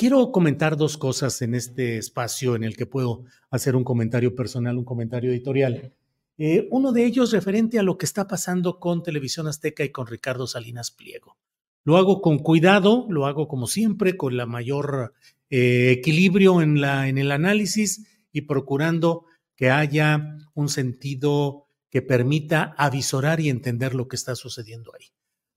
Quiero comentar dos cosas en este espacio en el que puedo hacer un comentario personal, un comentario editorial. Eh, uno de ellos referente a lo que está pasando con Televisión Azteca y con Ricardo Salinas Pliego. Lo hago con cuidado, lo hago como siempre, con la mayor eh, equilibrio en, en el análisis y procurando que haya un sentido que permita avisorar y entender lo que está sucediendo ahí.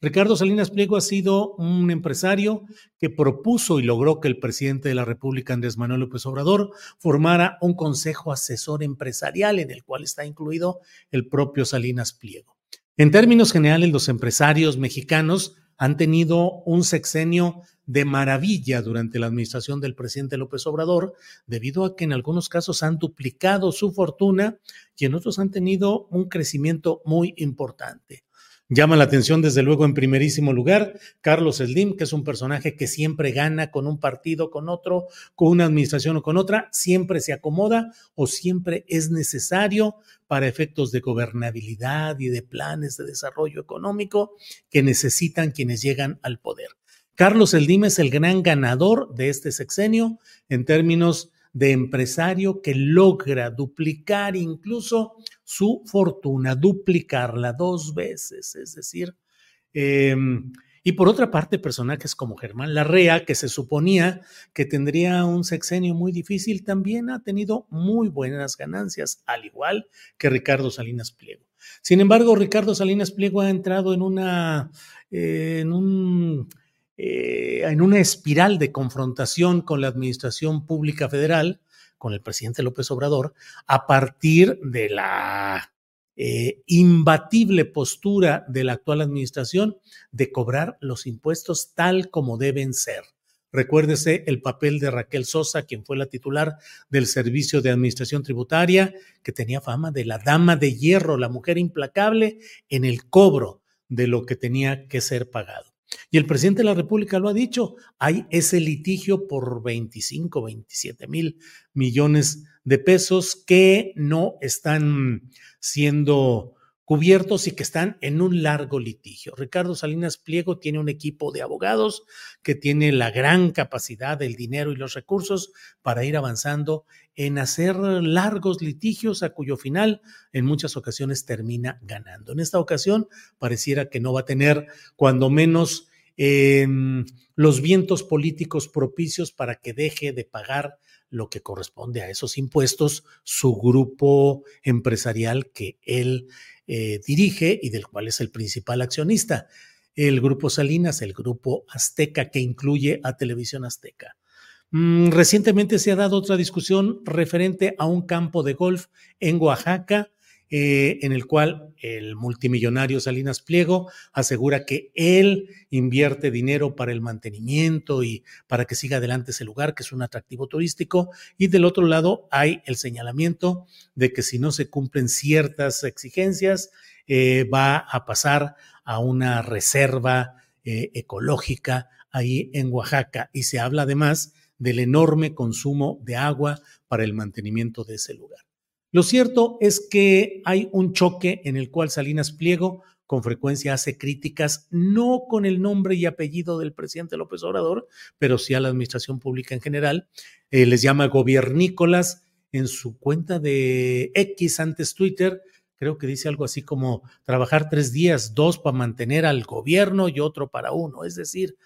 Ricardo Salinas Pliego ha sido un empresario que propuso y logró que el presidente de la República, Andrés Manuel López Obrador, formara un consejo asesor empresarial en el cual está incluido el propio Salinas Pliego. En términos generales, los empresarios mexicanos han tenido un sexenio de maravilla durante la administración del presidente López Obrador, debido a que en algunos casos han duplicado su fortuna y en otros han tenido un crecimiento muy importante. Llama la atención, desde luego, en primerísimo lugar, Carlos Slim, que es un personaje que siempre gana con un partido, con otro, con una administración o con otra, siempre se acomoda o siempre es necesario para efectos de gobernabilidad y de planes de desarrollo económico que necesitan quienes llegan al poder. Carlos Slim es el gran ganador de este sexenio en términos de empresario que logra duplicar incluso su fortuna, duplicarla dos veces, es decir, em, y por otra parte, personajes como Germán Larrea, que se suponía que tendría un sexenio muy difícil, también ha tenido muy buenas ganancias, al igual que Ricardo Salinas Pliego. Sin embargo, Ricardo Salinas Pliego ha entrado en una, en un eh, en una espiral de confrontación con la Administración Pública Federal, con el presidente López Obrador, a partir de la eh, imbatible postura de la actual administración de cobrar los impuestos tal como deben ser. Recuérdese el papel de Raquel Sosa, quien fue la titular del Servicio de Administración Tributaria, que tenía fama de la dama de hierro, la mujer implacable en el cobro de lo que tenía que ser pagado. Y el presidente de la República lo ha dicho, hay ese litigio por 25, 27 mil millones de pesos que no están siendo cubiertos y que están en un largo litigio. Ricardo Salinas Pliego tiene un equipo de abogados que tiene la gran capacidad, el dinero y los recursos para ir avanzando en hacer largos litigios a cuyo final en muchas ocasiones termina ganando. En esta ocasión pareciera que no va a tener cuando menos Em, los vientos políticos propicios para que deje de pagar lo que corresponde a esos impuestos su grupo empresarial que él eh, dirige y del cual es el principal accionista. El grupo Salinas, el grupo Azteca, que incluye a Televisión Azteca. Mm, recientemente se ha dado otra discusión referente a un campo de golf en Oaxaca eh, en el cual el multimillonario Salinas Pliego asegura que él invierte dinero para el mantenimiento y para que siga adelante ese lugar, que es un atractivo turístico. Y del otro lado hay el señalamiento de que si no se cumplen ciertas exigencias, eh, va a pasar a una reserva eh, ecológica ahí en Oaxaca. Y se habla además del enorme consumo de agua para el mantenimiento de ese lugar. Lo cierto es que hay un choque en el cual Salinas Pliego con frecuencia hace críticas, no con el nombre y apellido del presidente López Obrador, pero sí a la administración pública en general. Eh, les llama gobiernícolas en su cuenta de X antes Twitter. Creo que dice algo así como trabajar tres días, dos para mantener al gobierno y otro para uno. Es decir,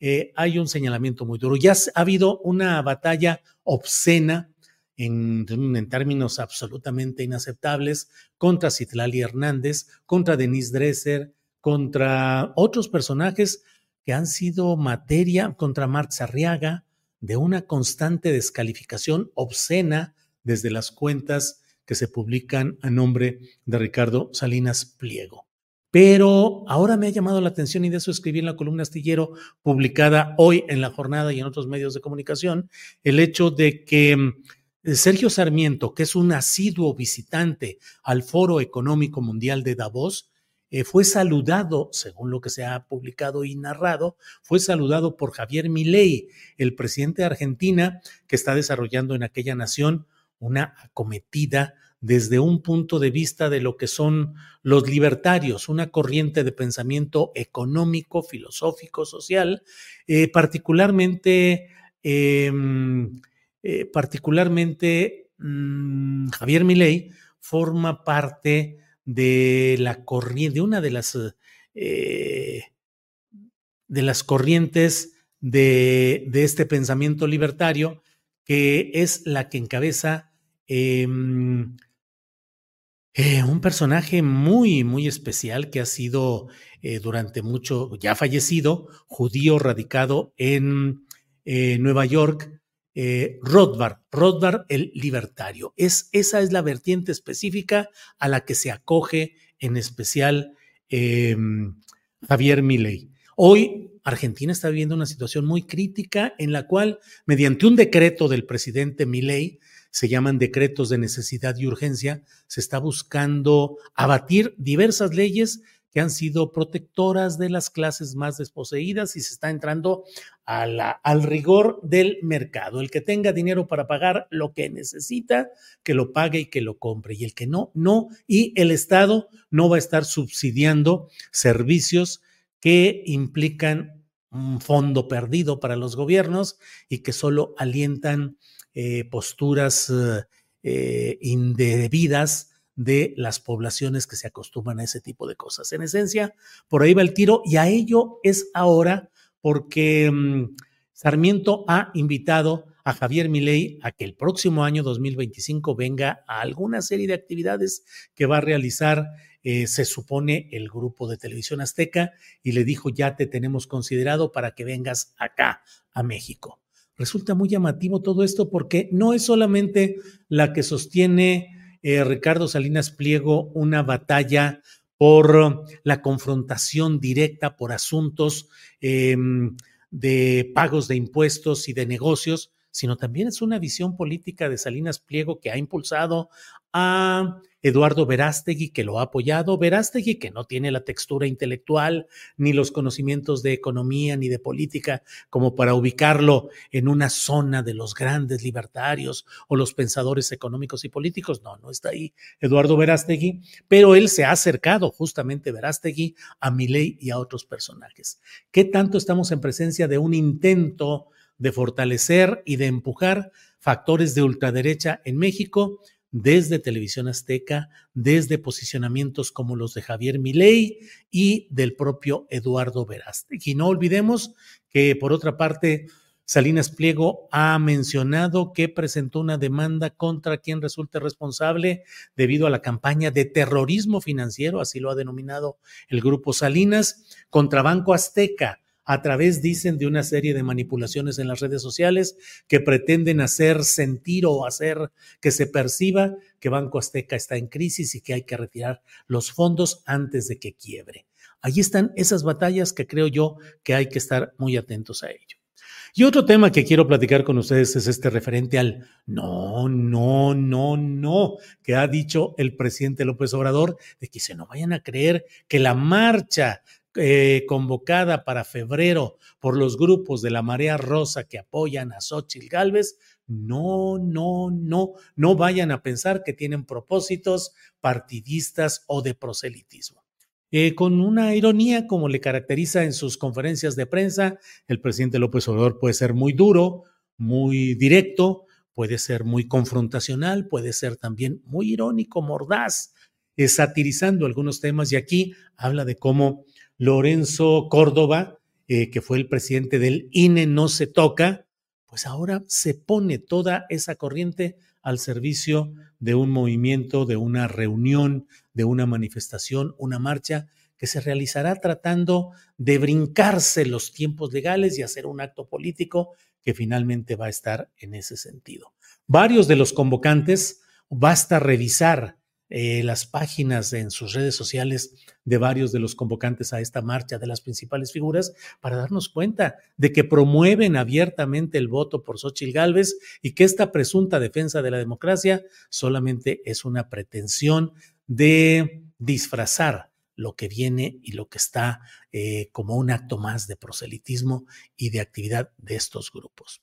eh, hay un señalamiento muy duro. Ya ha habido una batalla obscena en, términos absolutamente inaceptables contra Citlali Hernández, contra Denise Dresser, contra otros personajes que han sido materia, contra Marx Arriaga, de una constante descalificación obscena desde las cuentas que se publican a nombre de Ricardo Salinas Pliego. Pero ahora me ha llamado la atención y de eso escribí en la columna astillero publicada hoy en la jornada y en otros medios de comunicación, el hecho de que mm, Sergio Sarmiento, que es un asiduo visitante al Foro Económico Mundial de Davos, eh, fue saludado, según lo que se ha publicado y narrado, fue saludado por Javier Milei, el presidente de Argentina, que está desarrollando en aquella nación una acometida desde un punto de vista de lo que son los libertarios, una corriente de pensamiento económico, filosófico, social, eh, particularmente... Em, eh, particularmente mmm, Javier Milei forma parte de la corriente, de una de las, eh, de las corrientes de, de, este pensamiento libertario, que es la que encabeza eh, un personaje muy, muy especial que ha sido durante mucho, ya fallecido, judío radicado en Nueva York, eh, Rothbard, el libertario. Es, esa es la vertiente específica a la que se acoge en especial eh, Javier Milei. Hoy Argentina está viviendo una situación muy crítica en la cual, mediante un decreto del presidente Milei, se llaman decretos de necesidad y urgencia, se está buscando abatir diversas leyes que han sido protectoras de las clases más desposeídas y se está entrando al rigor del mercado. El que tenga dinero para pagar lo que necesita, que lo pague y que lo compre. Y el que no, no. Y el Estado no va a estar subsidiando servicios que implican un fondo perdido para los gobiernos y que solo alientan eh, posturas eh, indebidas de las poblaciones que se acostumbran a ese tipo de cosas. En esencia, por ahí va el tiro y a ello es ahora porque mm, Sarmiento ha invitado a Javier Milei a que el próximo año 2025 venga a alguna serie de actividades que va a realizar, eh, se supone, el grupo de televisión azteca y le dijo, ya te tenemos considerado para que vengas acá, a México. Resulta muy llamativo todo esto porque no es solamente la que sostiene eh, Ricardo Salinas Pliego una batalla por la confrontación directa por asuntos em, de pagos de impuestos y de negocios, sino también es una visión política de Salinas Pliego que ha impulsado a Eduardo Verástegui, que lo ha apoyado, Verástegui, que no tiene la textura intelectual, ni los conocimientos de economía, ni de política, como para ubicarlo en una zona de los grandes libertarios o los pensadores económicos y políticos. No, no está ahí Eduardo Verástegui, pero él se ha acercado justamente Verástegui a Milei y a otros personajes. ¿Qué tanto estamos en presencia de un intento de fortalecer y de empujar factores de ultraderecha en México? desde Televisión Azteca, desde posicionamientos como los de Javier Milei y del propio Eduardo Verástegui. Y no olvidemos que, por otra parte, Salinas Pliego ha mencionado que presentó una demanda contra quien resulte responsable debido a la campaña de terrorismo financiero, así lo ha denominado el grupo Salinas, contra Banco Azteca a través, dicen, de una serie de manipulaciones en las redes sociales que pretenden hacer sentir o hacer que se perciba que Banco Azteca está en crisis y que hay que retirar los fondos antes de que quiebre. Allí están esas batallas que creo yo que hay que estar muy atentos a ello. Y otro tema que quiero platicar con ustedes es este referente al no, no, no, no, que ha dicho el presidente López Obrador, de que se no vayan a creer que la marcha eh, convocada para febrero por los grupos de la Marea Rosa que apoyan a Xochitl Galvez, no, no, no, no vayan a pensar que tienen propósitos partidistas o de proselitismo. eh, con una ironía como le caracteriza en sus conferencias de prensa. El presidente López Obrador puede ser muy duro, muy directo, puede ser muy confrontacional, puede ser también muy irónico, mordaz, satirizando algunos temas. Y aquí habla de cómo Lorenzo Córdoba, eh, que fue el presidente del INE, no se toca, pues ahora se pone toda esa corriente al servicio de un movimiento, de una reunión, de una manifestación, una marcha que se realizará tratando de brincarse los tiempos legales y hacer un acto político que finalmente va a estar en ese sentido. Varios de los convocantes, basta revisar eh, las páginas en sus redes sociales de varios de los convocantes a esta marcha de las principales figuras para darnos cuenta de que promueven abiertamente el voto por Xochitl Gálvez y que esta presunta defensa de la democracia solamente es una pretensión de disfrazar lo que viene y lo que está eh, como un acto más de proselitismo y de actividad de estos grupos.